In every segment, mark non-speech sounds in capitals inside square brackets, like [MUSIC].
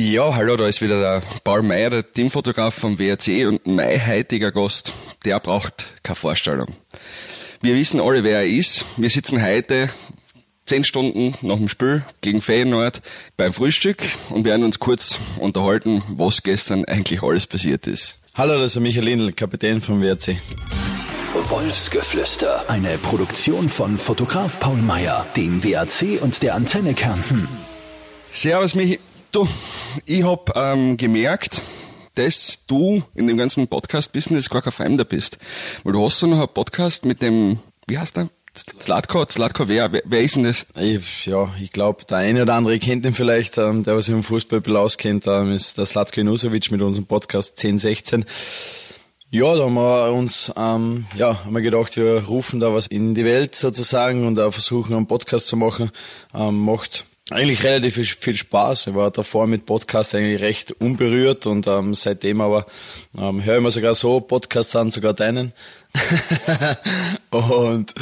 Ja, hallo, da ist wieder der Paul Meyer, der Teamfotograf vom WRC und mein heutiger Gast, der braucht keine Vorstellung. Wir wissen alle, wer er ist. Wir sitzen heute zehn Stunden nach dem Spiel gegen Feyenoord beim Frühstück und werden uns kurz unterhalten, was gestern eigentlich alles passiert ist. Hallo, das ist Michael Lindl, Kapitän vom WRC. Wolfsgeflüster. Eine Produktion von Fotograf Paul Meyer, dem WAC und der Antenne Kärnten. Servus Michi. Du, ich hab ähm, gemerkt, dass du in dem ganzen Podcast-Business gar kein Fremder bist. Weil du hast so noch einen Podcast mit dem, wie heißt der? Zlatko, Zlatko, wer, wer, wer ist denn das? Ich, ja, ich glaube, der eine oder andere kennt ihn vielleicht, ähm, der was im Fußball auskennt, ähm, ist der Zlatko Inusovic mit unserem Podcast 1016. Ja, da haben wir uns, ähm, ja, haben wir gedacht, wir rufen da was in die Welt sozusagen und auch versuchen, einen Podcast zu machen. Ähm, macht eigentlich relativ viel, Spaß. Ich war davor mit Podcast eigentlich recht unberührt und ähm, seitdem aber ähm, höre ich mir sogar so Podcasts an, sogar deinen. [LAUGHS] und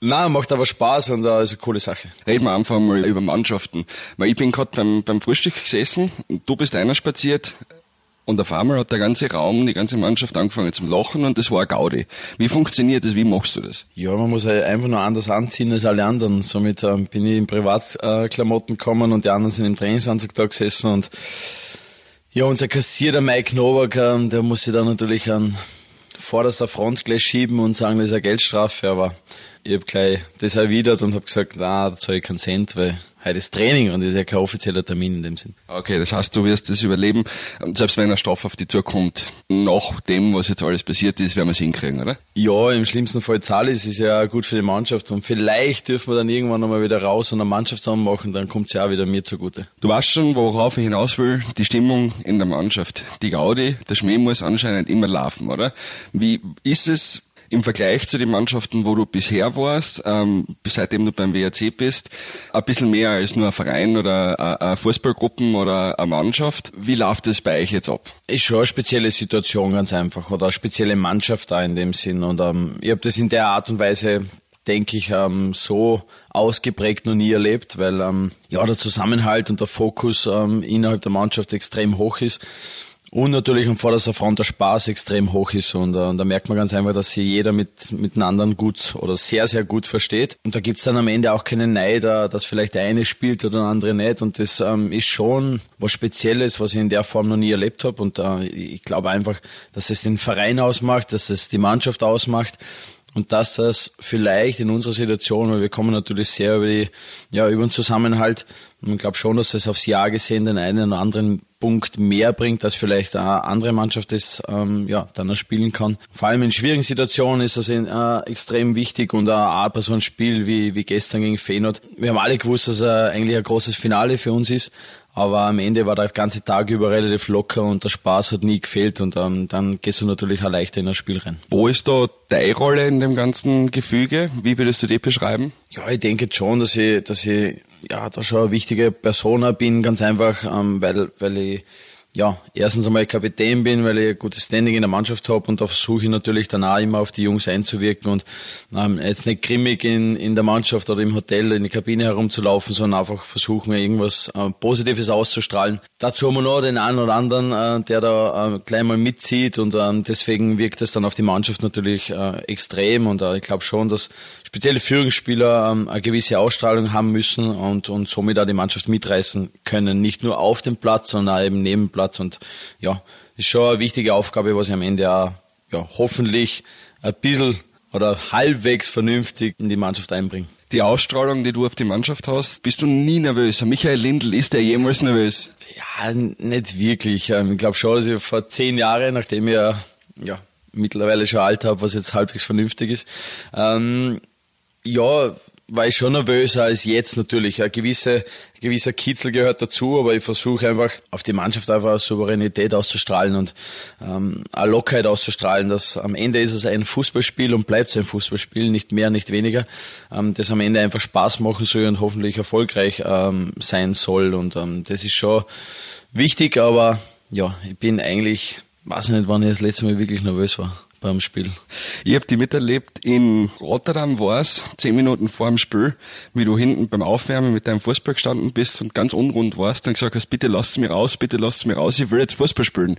na, macht aber Spaß und äh, ist eine coole Sache. Reden wir einfach mal über Mannschaften. Weil ich bin gerade beim, beim Frühstück gesessen und du bist einer spaziert und auf einmal hat der ganze Raum, die ganze Mannschaft angefangen zum Lachen und das war ein Gaudi. Wie funktioniert das? Wie machst du das? Ja, man muss halt einfach nur anders anziehen als alle anderen. Somit ähm, bin ich in Privatklamotten gekommen und die anderen sind im Trainingsanzug da gesessen und ja, unser Kassierer Mike Novak, ähm, der muss sich dann natürlich an vorderster Front gleich schieben und sagen, das ist eine Geldstrafe, aber ich habe gleich das erwidert und habe gesagt, na, da zahle ich keinen Cent, weil heute ist Training und das ist ja kein offizieller Termin in dem Sinn. Okay, das heißt, du wirst das überleben, selbst wenn ein Stoff auf die Tour kommt, nach dem, was jetzt alles passiert ist, werden wir es hinkriegen, oder? Ja, im schlimmsten Fall Zalis ist ja gut für die Mannschaft und vielleicht dürfen wir dann irgendwann nochmal wieder raus und eine Mannschaft zusammen machen, dann kommt es ja auch wieder mir zugute. Du weißt schon, worauf ich hinaus will, die Stimmung in der Mannschaft. Die Gaudi, der Schmäh muss anscheinend immer laufen, oder? Wie ist es im Vergleich zu den Mannschaften, wo du bisher warst, ähm, seitdem du beim WRC bist, ein bisschen mehr als nur ein Verein oder eine Fußballgruppen oder eine Mannschaft. Wie läuft das bei euch jetzt ab? Ist schon eine spezielle Situation ganz einfach oder eine spezielle Mannschaft da in dem Sinn und ähm, ich habe das in der Art und Weise denke ich, ähm, so ausgeprägt noch nie erlebt, weil ähm, ja der Zusammenhalt und der Fokus ähm, innerhalb der Mannschaft extrem hoch ist. Und natürlich am vorderster Front der Spaß extrem hoch ist und, äh, da merkt man ganz einfach, dass sich jeder mit, mit einem anderen gut oder sehr, sehr gut versteht. Und da gibt's dann am Ende auch keine Neider, dass vielleicht der eine spielt oder der andere nicht. Und das ähm, ist schon was Spezielles, was ich in der Form noch nie erlebt habe. Und äh, ich glaube einfach, dass es den Verein ausmacht, dass es die Mannschaft ausmacht und dass das vielleicht in unserer Situation, weil wir kommen natürlich sehr über die, ja, über den Zusammenhalt, und ich glaube schon, dass das aufs Jahr gesehen den einen oder anderen Punkt mehr bringt, als vielleicht eine andere Mannschaft das ähm, ja, dann spielen kann. Vor allem in schwierigen Situationen ist das in, äh, extrem wichtig und auch bei so einem Spiel wie, wie gestern gegen Feyenoord. Wir haben alle gewusst, dass er eigentlich ein großes Finale für uns ist, aber am Ende war der ganze Tag über relativ locker und der Spaß hat nie gefehlt und ähm, dann gehst du natürlich auch leichter in das Spiel rein. Wo ist da deine Rolle in dem ganzen Gefüge? Wie würdest du die beschreiben? Ja, ich denke schon, dass ich, dass ich ja da schon eine wichtige Persona bin, ganz einfach, ähm, weil, weil ich ja, erstens einmal Kapitän bin, weil ich ein gutes Standing in der Mannschaft habe und da versuche ich natürlich dann auch immer auf die Jungs einzuwirken und ähm, jetzt nicht grimmig in, in der Mannschaft oder im Hotel in die Kabine herumzulaufen, sondern einfach versuchen, irgendwas äh, Positives auszustrahlen. Dazu haben wir noch den einen oder anderen, äh, der da äh, gleich mal mitzieht und ähm, deswegen wirkt es dann auf die Mannschaft natürlich äh, extrem und äh, ich glaube schon, dass spezielle Führungsspieler ähm, eine gewisse Ausstrahlung haben müssen und, und somit auch die Mannschaft mitreißen können. Nicht nur auf dem Platz, sondern auch eben neben dem Platz. Und ja, ist schon eine wichtige Aufgabe, was ich am Ende auch ja, hoffentlich ein bisschen oder halbwegs vernünftig in die Mannschaft einbringe. Die Ausstrahlung, die du auf die Mannschaft hast, bist du nie nervös? Michael Lindl, ist der jemals nervös? Ja, nicht wirklich. Ähm, ich glaube schon, dass ich vor zehn Jahren, nachdem ich ja, ja mittlerweile schon alt habe, was jetzt halbwegs vernünftig ist, ähm, ja, war ich schon nervöser als jetzt natürlich. Ein gewisser, gewisser Kitzel gehört dazu, aber ich versuche einfach auf die Mannschaft einfach Souveränität auszustrahlen und ähm, eine Lockheit auszustrahlen. Dass am Ende ist es ein Fußballspiel und bleibt es ein Fußballspiel, nicht mehr, nicht weniger. Ähm, das am Ende einfach Spaß machen soll und hoffentlich erfolgreich ähm, sein soll. Und ähm, das ist schon wichtig, aber ja, ich bin eigentlich, weiß nicht, wann ich das letzte Mal wirklich nervös war beim Spiel. Ich habe die miterlebt, in Rotterdam war es, zehn Minuten vor dem Spiel, wie du hinten beim Aufwärmen mit deinem Fußball gestanden bist und ganz unrund warst und gesagt hast, bitte lasst mir raus, bitte lasst mir raus, ich will jetzt Fußball spielen.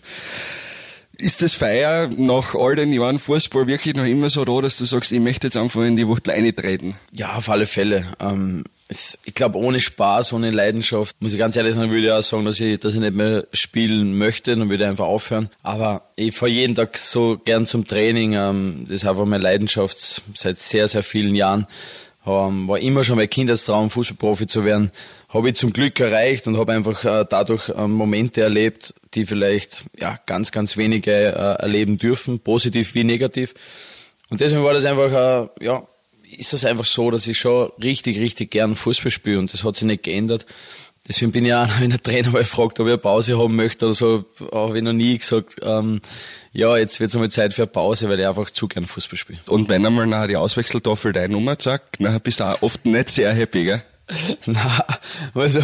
Ist das Feier nach all den Jahren Fußball wirklich noch immer so da, dass du sagst, ich möchte jetzt einfach in die Wucht treten? Ja, auf alle Fälle. Ähm, es, ich glaube, ohne Spaß, ohne Leidenschaft, muss ich ganz ehrlich sagen, würde ich auch sagen, dass ich, dass ich nicht mehr spielen möchte, dann würde ich einfach aufhören. Aber ich fahre jeden Tag so gern zum Training. Ähm, das ist einfach meine Leidenschaft seit sehr, sehr vielen Jahren. Ähm, war immer schon mein Kindheitstraum, Fußballprofi zu werden. Habe ich zum Glück erreicht und habe einfach äh, dadurch äh, Momente erlebt, die vielleicht ja ganz, ganz wenige äh, erleben dürfen, positiv wie negativ. Und deswegen war das einfach, äh, ja, ist das einfach so, dass ich schon richtig, richtig gern Fußball spiele und das hat sich nicht geändert. Deswegen bin ich auch, wenn der Trainer mal fragt, ob ich eine Pause haben möchte oder so, habe ich noch nie gesagt, ähm, ja, jetzt wird es einmal Zeit für eine Pause, weil ich einfach zu gern Fußball spiele. Und wenn einmal nachher die Auswechseltafel deine Nummer sagt, nachher bist du auch oft nicht sehr happy, gell? [LAUGHS] Na, also,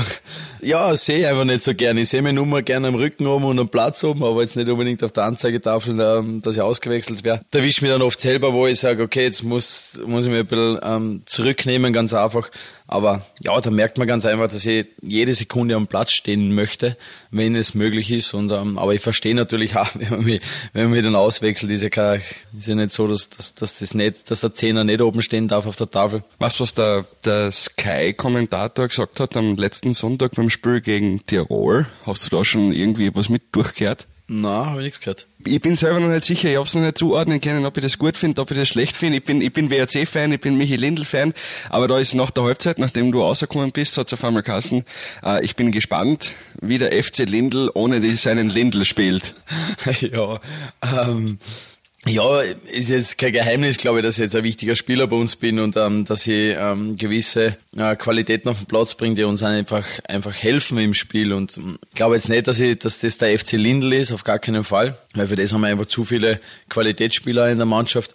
ja, sehe ich einfach nicht so gerne. Ich sehe meine Nummer gerne am Rücken oben und am Platz oben, aber jetzt nicht unbedingt auf der Anzeigetafel, dass ich ausgewechselt werde. Da wischt mich dann oft selber, wo ich sage, okay, jetzt muss, muss ich mich ein bisschen ähm, zurücknehmen, ganz einfach. Aber ja, da merkt man ganz einfach, dass ich jede Sekunde am Platz stehen möchte, wenn es möglich ist. Und ähm, aber ich verstehe natürlich auch, [LAUGHS] wenn man mich, wenn man mich dann auswechselt, ist ja, kein, ist ja nicht so, dass, dass, dass das nicht, dass der Zehner nicht oben stehen darf auf der Tafel. Was was der, der Sky-Kommentator gesagt hat am letzten Sonntag beim Spiel gegen Tirol? Hast du da schon irgendwie was mit durchgehört? Na, habe ich nichts gehört. Ich bin selber noch nicht sicher, ich habe es noch nicht zuordnen können, ob ich das gut finde, ob ich das schlecht finde. Ich bin, ich bin WRC-Fan, ich bin Michi Lindl-Fan, aber da ist nach der Halbzeit, nachdem du rausgekommen bist, hat es auf einmal Kassen. Äh, ich bin gespannt, wie der FC Lindl ohne die, seinen Lindl spielt. [LAUGHS] ja, ähm, ja, ist jetzt kein Geheimnis, glaube ich, dass ich jetzt ein wichtiger Spieler bei uns bin und ähm, dass ich ähm, gewisse äh, Qualitäten auf den Platz bringe, die uns einfach einfach helfen im Spiel. Und ähm, ich glaube jetzt nicht, dass ich, dass das der FC Lindl ist, auf gar keinen Fall, weil für das haben wir einfach zu viele Qualitätsspieler in der Mannschaft.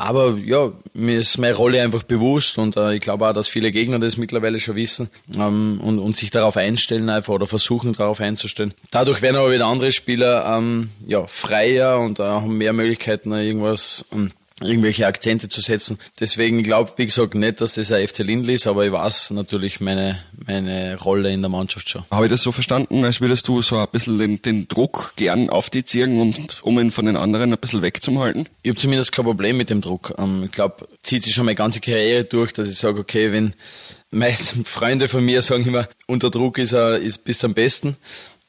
Aber ja, mir ist meine Rolle einfach bewusst und äh, ich glaube auch, dass viele Gegner das mittlerweile schon wissen ähm, und, und sich darauf einstellen einfach oder versuchen darauf einzustellen. Dadurch werden aber wieder andere Spieler ähm, ja, freier und äh, haben mehr Möglichkeiten, irgendwas ähm, irgendwelche Akzente zu setzen. Deswegen glaube wie gesagt, nicht, dass das ein FC Lindl ist, aber ich weiß natürlich meine, meine Rolle in der Mannschaft schon. Habe ich das so verstanden, als würdest du so ein bisschen den, den Druck gern auf die ziehen und um ihn von den anderen ein bisschen wegzuhalten? Ich habe zumindest kein Problem mit dem Druck. Ähm, ich glaube, zieht sich schon meine ganze Karriere durch, dass ich sage, okay, wenn [LAUGHS] meist Freunde von mir sagen immer, unter Druck ist er, ist bist am besten.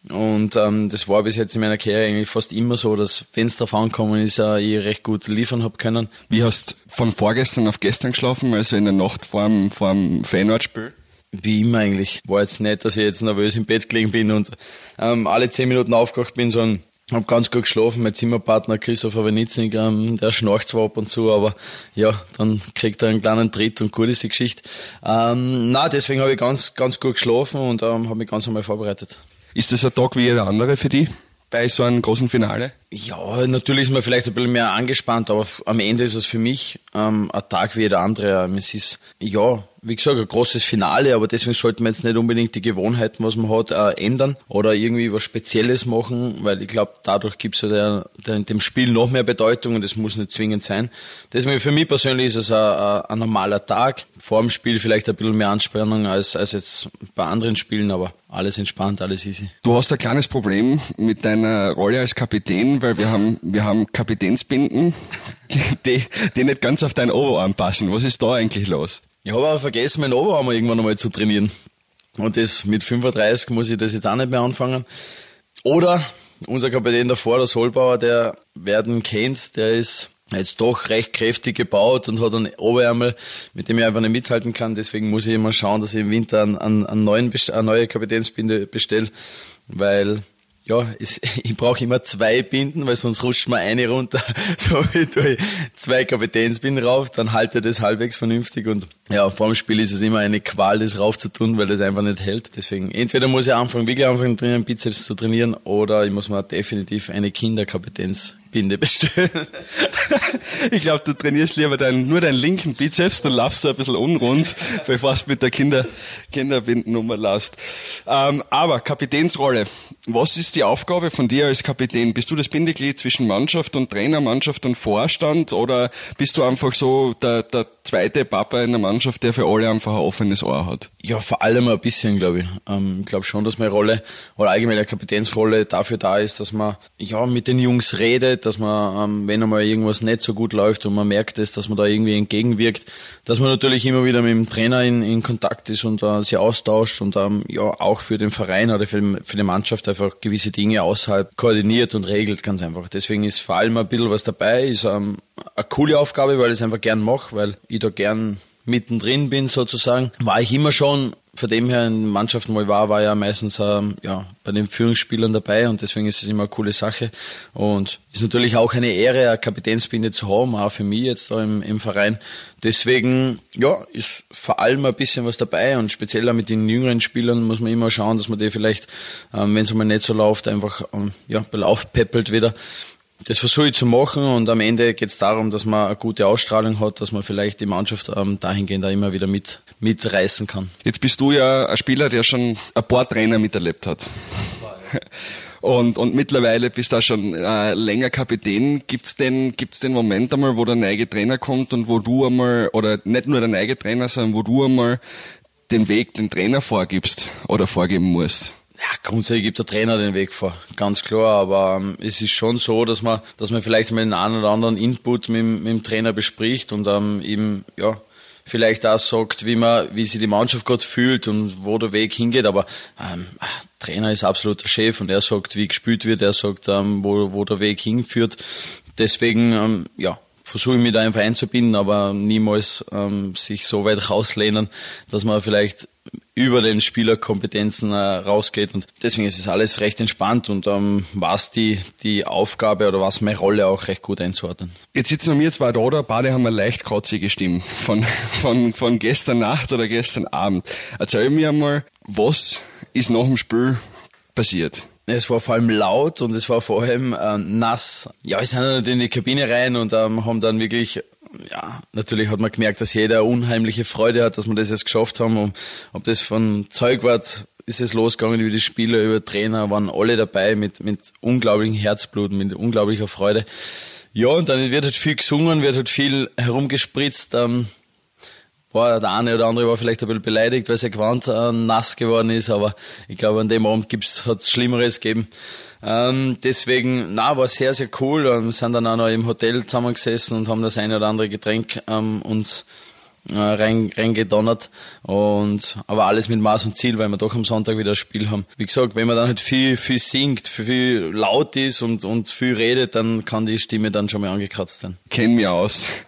Und ähm, das war bis jetzt in meiner Karriere eigentlich fast immer so, dass wenn es darauf angekommen ist, äh, ich recht gut liefern hab können. Wie hast du von vorgestern auf gestern geschlafen, also in der Nacht vor dem, vor dem Feyenoord-Spiel? Wie immer eigentlich. War jetzt nicht, dass ich jetzt nervös im Bett gelegen bin und ähm, alle zehn Minuten aufgewacht bin, sondern hab ganz gut geschlafen. Mein Zimmerpartner Christopher Wenitznig, ähm, der schnarcht zwar ab und zu, aber ja, dann kriegt er einen kleinen Tritt und gut ist die Geschichte. Ähm, na, deswegen habe ich ganz, ganz gut geschlafen und ähm, habe mich ganz einmal vorbereitet. Ist das ein Tag wie jeder andere für dich bei so einem großen Finale? Ja, natürlich ist man vielleicht ein bisschen mehr angespannt, aber am Ende ist es für mich ähm, ein Tag wie jeder andere. Ähm, es ist, ja, wie gesagt, ein großes Finale, aber deswegen sollten wir jetzt nicht unbedingt die Gewohnheiten, was man hat, äh, ändern oder irgendwie was Spezielles machen, weil ich glaube, dadurch gibt es ja der, der, dem Spiel noch mehr Bedeutung und das muss nicht zwingend sein. Deswegen für mich persönlich ist es ein, ein normaler Tag. Vor dem Spiel vielleicht ein bisschen mehr Anspannung als, als jetzt bei anderen Spielen, aber alles entspannt, alles easy. Du hast ein kleines Problem mit deiner Rolle als Kapitän, weil wir haben, wir haben Kapitänsbinden, [LAUGHS] die, die nicht ganz auf dein Oberarm passen. Was ist da eigentlich los? Ich habe aber vergessen, meinen Oberarm irgendwann einmal zu trainieren. Und das mit 35 muss ich das jetzt auch nicht mehr anfangen. Oder unser Kapitän davor, der Solbauer, der werden kennt, der ist jetzt doch recht kräftig gebaut und hat einen Oberärmel, mit dem ich einfach nicht mithalten kann. Deswegen muss ich immer schauen, dass ich im Winter einen, einen, neuen, eine neue Kapitänsbinde bestelle, weil ja, es, [LAUGHS] ich brauche immer zwei Binden, weil sonst rutscht mir eine runter. [LAUGHS] So wie tue ich zwei Kapitänsbinden rauf, dann halte das halbwegs vernünftig und ja, vor dem Spiel ist es immer eine Qual, das rauf zu tun, weil das einfach nicht hält. Deswegen, entweder muss ich anfangen, wirklich anfangen, trainieren, Bizeps zu trainieren, oder ich muss mir definitiv eine Kinderkapitänsbinde Binde bestellen. [LAUGHS] ich glaube, du trainierst lieber dein, nur deinen linken Bizeps, dann laufst du ein bisschen unrund, [LAUGHS] bevor du mit der Kinder, Kinderbindennummer laufst. Ähm, aber Kapitänsrolle. Was ist die Aufgabe von dir als Kapitän? Bist du das Bindeglied zwischen Mannschaft und Trainer, Mannschaft und Vorstand oder bist du einfach so der, der zweite Papa in der Mannschaft, der für alle einfach ein offenes Ohr hat? Ja, vor allem ein bisschen, glaube ich. Ähm, ich glaube schon, dass meine Rolle oder allgemein eine Kapitänsrolle dafür da ist, dass man ja mit den Jungs redet, dass man, ähm, wenn einmal irgendwas nicht so gut läuft und man merkt es, dass man da irgendwie entgegenwirkt, dass man natürlich immer wieder mit dem Trainer in, in Kontakt ist und äh, sich austauscht und ähm, ja auch für den Verein oder für, für die Mannschaft einfach gewisse Dinge außerhalb koordiniert und regelt ganz einfach. Deswegen ist vor allem ein bisschen was dabei, ist ähm, eine coole Aufgabe, weil ich es einfach gern mache, weil ich da gern mittendrin bin sozusagen. War ich immer schon, von dem her in Mannschaften, wo ich war, war ja meistens ähm, ja, bei den Führungsspielern dabei und deswegen ist es immer eine coole Sache. Und ist natürlich auch eine Ehre, eine Kapitänsbinde zu haben, auch für mich jetzt da im, im Verein. Deswegen, ja, ist vor allem ein bisschen was dabei und speziell auch mit den jüngeren Spielern muss man immer schauen, dass man die vielleicht, ähm, wenn es mal nicht so läuft, einfach ähm, ja, aufpeppelt wieder das versuche ich zu machen und am Ende geht es darum, dass man eine gute Ausstrahlung hat, dass man vielleicht die Mannschaft ähm, dahingehend auch immer wieder mit, mitreißen kann. Jetzt bist du ja ein Spieler, der schon ein paar Trainer miterlebt hat. [LAUGHS] Und, und mittlerweile bist du auch schon äh, länger Kapitän. Gibt's denn, gibt's den Moment einmal, wo der neue Trainer kommt und wo du einmal, oder nicht nur der neue Trainer, sondern wo du einmal den Weg, den Trainer vorgibst oder vorgeben musst? Ja, grundsätzlich gibt der Trainer den Weg vor, ganz klar. Aber ähm, es ist schon so, dass man, dass man vielleicht mal den einen oder anderen Input mit, mit dem Trainer bespricht und ähm, eben ja vielleicht auch sagt, wie man, wie sich die Mannschaft gerade fühlt und wo der Weg hingeht. Aber ähm, Trainer ist absoluter Chef und er sagt, wie gespielt wird, er sagt, ähm, wo, wo der Weg hinführt. Deswegen, ähm, ja, versuche ich mich da einfach einzubinden, aber niemals ähm, sich so weit rauslehnen, dass man vielleicht über den Spielerkompetenzen äh, rausgeht und deswegen ist es alles recht entspannt und ähm, was die die Aufgabe oder was meine Rolle auch recht gut einzuordnen. Jetzt sitzen wir zwei da, da beide haben eine leicht kratzige Stimme von, von, von gestern Nacht oder gestern Abend. Erzähl mir einmal, was ist nach dem Spiel passiert? Es war vor allem laut und es war vor allem äh, nass. Ja, wir sind dann in die Kabine rein und ähm, haben dann wirklich ja, natürlich hat man gemerkt, dass jeder unheimliche Freude hat, dass wir das jetzt geschafft haben. Und ob das von Zeugwart ist es losgegangen über die Spieler, über Trainer, waren alle dabei mit, mit unglaublichem Herzblut, mit unglaublicher Freude. Ja, und dann wird halt viel gesungen, wird halt viel herumgespritzt. Ähm, war der eine oder andere war vielleicht ein bisschen beleidigt, weil sein Gewand äh, nass geworden ist, aber ich glaube, an dem Abend gibt's, hat's Schlimmeres gegeben. Ähm, deswegen, na, war sehr, sehr cool. Wir sind dann auch noch im Hotel zusammengesessen und haben das eine oder andere Getränk ähm, uns äh, rein, reingedonnert. Und, aber alles mit Maß und Ziel, weil wir doch am Sonntag wieder ein Spiel haben. Wie gesagt, wenn man dann halt viel, viel singt, viel laut ist und, und viel redet, dann kann die Stimme dann schon mal angekratzt sein. Kenn mich aus. [LAUGHS]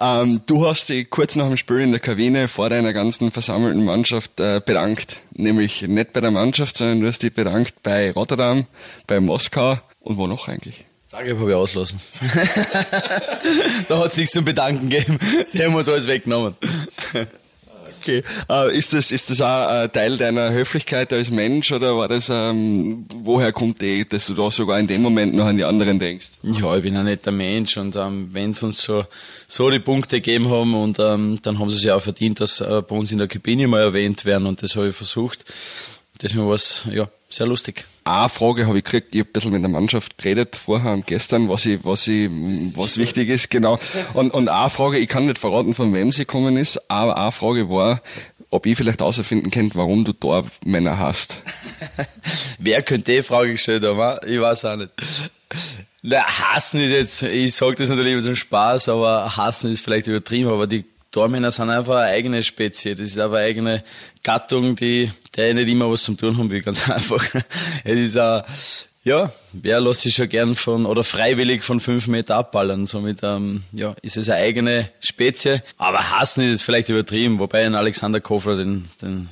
Ähm, du hast dich kurz nach dem Spiel in der Kabine vor deiner ganzen versammelten Mannschaft äh, bedankt. Nämlich nicht bei der Mannschaft, sondern du hast dich bedankt bei Rotterdam, bei Moskau und wo noch eigentlich? Zagreb habe ich auslassen. [LAUGHS] da hat es nichts zum Bedanken gegeben. Die haben uns alles weggenommen. [LAUGHS] Okay. Äh, ist, das, ist das auch ein Teil deiner Höflichkeit als Mensch oder war das, ähm, woher kommt die, dass du da sogar in dem Moment noch an die anderen denkst? Ja, ich bin ein netter Mensch und ähm, wenn sie uns so, so die Punkte gegeben haben und ähm, dann haben sie sich auch verdient, dass äh, bei uns in der Kabine mal erwähnt werden und das habe ich versucht. Deswegen war es ja, sehr lustig eine Frage habe ich gekriegt, ich habe ein bisschen mit der Mannschaft geredet vorher und gestern, was ich, was ich, was wichtig ist, genau. Und, und eine Frage, ich kann nicht verraten, von wem sie gekommen ist, aber eine Frage war, ob ich vielleicht herausfinden könnte, warum du Tormänner hast. [LAUGHS] Wer könnte die Frage gestellt haben? Ich weiß auch nicht. Na, hassen ist jetzt, ich sage das natürlich mit dem Spaß, aber hassen ist vielleicht übertrieben, aber die Tormänner sind einfach eine eigene Spezie. Das ist einfach eine eigene Gattung, die, der nicht immer was zum tun haben will, ganz [LAUGHS] einfach. Es ist auch, ja, wer lässt sich schon gern von, oder freiwillig von fünf Meter abballern. Somit, ähm, ja, ist es eine eigene Spezie. Aber hassen ist es vielleicht übertrieben, wobei ein Alexander Kofler den, den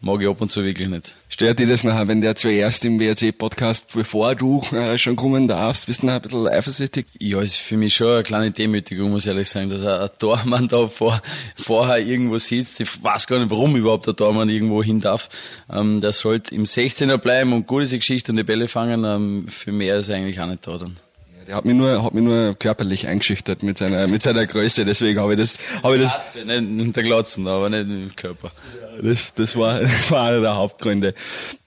mag ich ab und zu wirklich nicht. Stört dir das nachher, wenn der zuerst im WRC-Podcast, bevor du äh, schon kommen darfst, bist du noch ein bisschen eifersüchtig? Ja, ist für mich schon eine kleine Demütigung, muss ich ehrlich sagen, dass ein Tormann da vor, vorher irgendwo sitzt. Ich weiß gar nicht, warum überhaupt der Tormann irgendwo hin darf. Ähm, der sollte im 16er bleiben und gute Geschichte und die Bälle fangen. Ähm, für mehr ist er eigentlich auch nicht da dann Er hat mich nur, hat mich nur körperlich eingeschüchtert mit seiner, mit seiner Größe, deswegen habe ich das, habe ich das. Glatze, nicht in der Glotzen, aber nicht im Körper. Das, das war, das [LAUGHS] war einer der Hauptgründe.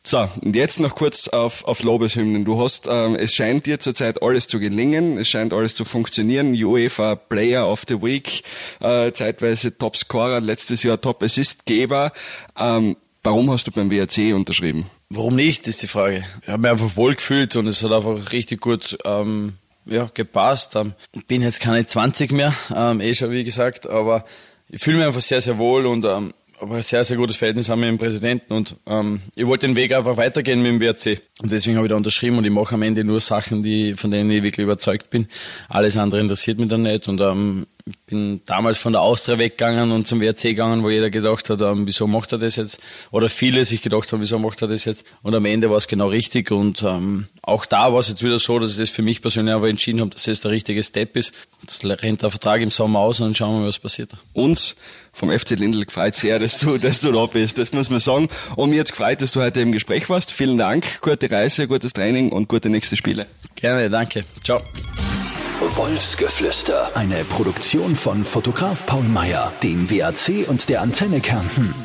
So, und jetzt noch kurz auf, auf Lobeshymnen. Du hast, ähm, es scheint dir zurzeit alles zu gelingen, es scheint alles zu funktionieren. UEFA Player of the Week, äh, zeitweise Topscorer, letztes Jahr Top Assistgeber. Ähm, warum hast du beim WRC unterschrieben? Warum nicht, ist die Frage. Ich habe mich einfach wohl gefühlt und es hat einfach richtig gut ähm, ja, gepasst. Ähm, bin jetzt keine 20 mehr, ähm, eh schon wie gesagt, aber ich fühle mich einfach sehr, sehr wohl und ähm, aber ein sehr, sehr gutes Verhältnis haben wir mit dem Präsidenten und ähm, ich wollte den Weg einfach weitergehen mit dem WRC. Und deswegen habe ich da unterschrieben und ich mache am Ende nur Sachen, die, von denen ich wirklich überzeugt bin. Alles andere interessiert mich dann nicht und ähm, bin damals von der Austria weggegangen und zum WRC gegangen, wo jeder gedacht hat, ähm, wieso macht er das jetzt? Oder viele sich gedacht haben, wieso macht er das jetzt? Und am Ende war es genau richtig. Und ähm, auch da war es jetzt wieder so, dass ich das für mich persönlich aber entschieden habe, dass das der richtige Step ist. Jetzt rennt der Vertrag im Sommer aus und dann schauen wir mal, was passiert. Uns vom FC Lindl gefreut sehr, dass du, dass du da bist. Das muss man sagen. Und mir hat gefreut, dass du heute im Gespräch warst. Vielen Dank. Gute Reise, gutes Training und gute nächste Spiele. Gerne, danke. Ciao. Wolfsgeflüster. Eine Produktion von Fotograf Paul Meyer, dem WAC und der Antenne Kärnten.